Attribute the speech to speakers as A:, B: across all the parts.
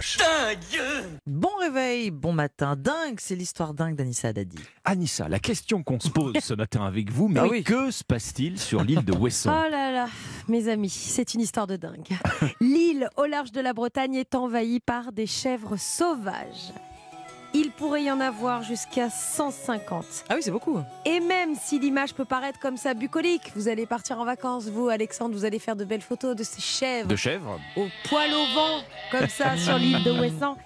A: proche.
B: Bon réveil, bon matin. Dingue, c'est l'histoire dingue d'Anissa Haddadi.
C: Anissa, la question qu'on se pose ce matin avec vous, mais
B: Ah oui.
C: que se passe-t-il sur l'île de Wesson
D: Oh là là, mes amis, c'est une histoire de dingue. L'île au large de la Bretagne est envahie par des chèvres sauvages. Il pourrait y en avoir jusqu'à 150.
B: Ah oui, c'est beaucoup.
D: Et même si l'image peut paraître comme ça bucolique, vous allez partir en vacances, vous Alexandre, vous allez faire de belles photos de ces chèvres
C: De chèvres
D: au poil au vent, comme ça sur l'île de Ouessant.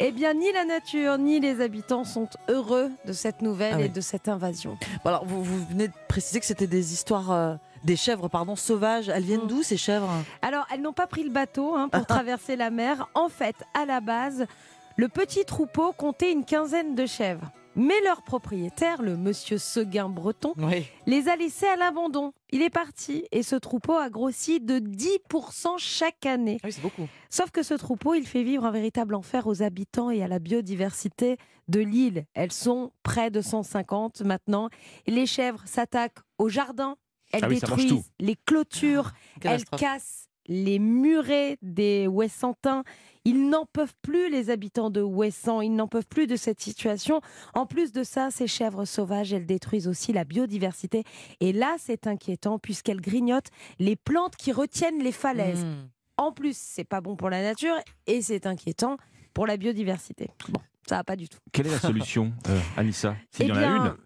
D: Eh bien, ni la nature ni les habitants sont heureux de cette nouvelle
B: Ah oui.
D: et de cette invasion.
B: Bon, alors, vous, vous venez de préciser que c'était des histoires, euh, des chèvres, pardon, sauvages. Elles viennent
D: Mm.
B: d'où ces chèvres?
D: Alors, elles n'ont pas pris le bateau hein, pour traverser la mer. En fait, à la base, le petit troupeau comptait une quinzaine de chèvres. Mais leur propriétaire, le monsieur Seguin Breton,
B: Oui.
D: les a laissés à l'abandon. Il est parti et ce troupeau a grossi de 10% chaque année.
B: Ah oui, c'est beaucoup.
D: Sauf que ce troupeau, il fait vivre un véritable enfer aux habitants et à la biodiversité de l'île. Elles sont près de 150 maintenant. Les chèvres s'attaquent aux jardins, elles
C: Ah oui,
D: détruisent les clôtures, elles
B: Catastrophe.
D: cassent les murets des Ouessantins. Ils n'en peuvent plus, les habitants de Ouessant, ils n'en peuvent plus de cette situation. En plus de ça, ces chèvres sauvages, elles détruisent aussi la biodiversité. Et là, c'est inquiétant puisqu'elles grignotent les plantes qui retiennent les falaises.
B: Mm.
D: En plus, c'est pas bon pour la nature et c'est inquiétant pour la biodiversité. Bon, ça va pas du tout.
C: Quelle est la solution, euh, Anissa S'il
D: Eh
C: y en a
D: bien,
C: une?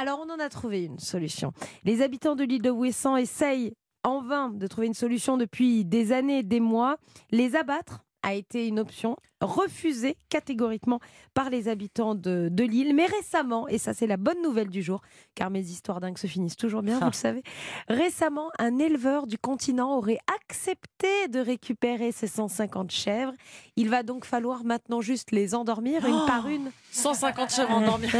D: alors on en a trouvé une solution. Les habitants de l'île de Ouessant essayent en vain de trouver une solution depuis des années, des mois. Les abattre a été une option refusée catégoriquement par les habitants de, de l'île. Mais récemment, et ça c'est la bonne nouvelle du jour, car mes histoires dingues se finissent toujours bien, vous le savez, récemment un éleveur du continent aurait accepté de récupérer ces 150 chèvres. Il va donc falloir maintenant juste les endormir une
B: Oh
D: par une.
B: 150 chèvres endormis.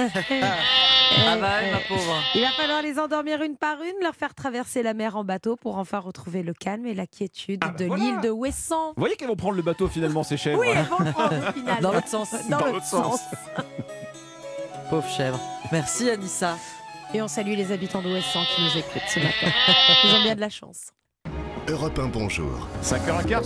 B: Ah bah, ma pauvre.
D: il va falloir les endormir une par une, leur faire traverser la mer en bateau pour enfin retrouver le calme et la quiétude
C: Ah bah
D: de
C: voilà.
D: l'île de Ouessant.
C: Vous voyez qu'elles vont prendre le bateau finalement, ces chèvres
D: Oui, elles vont le prendre au final.
B: Dans l'autre sens.
D: Dans,
C: Dans l'autre sens.
D: sens.
B: Pauvre chèvre. Merci Anissa.
D: Et on salue les habitants de Ouessant qui nous écoutent ce matin. Ils ont bien de la chance.
A: Europe 1, bonjour.
C: 5h15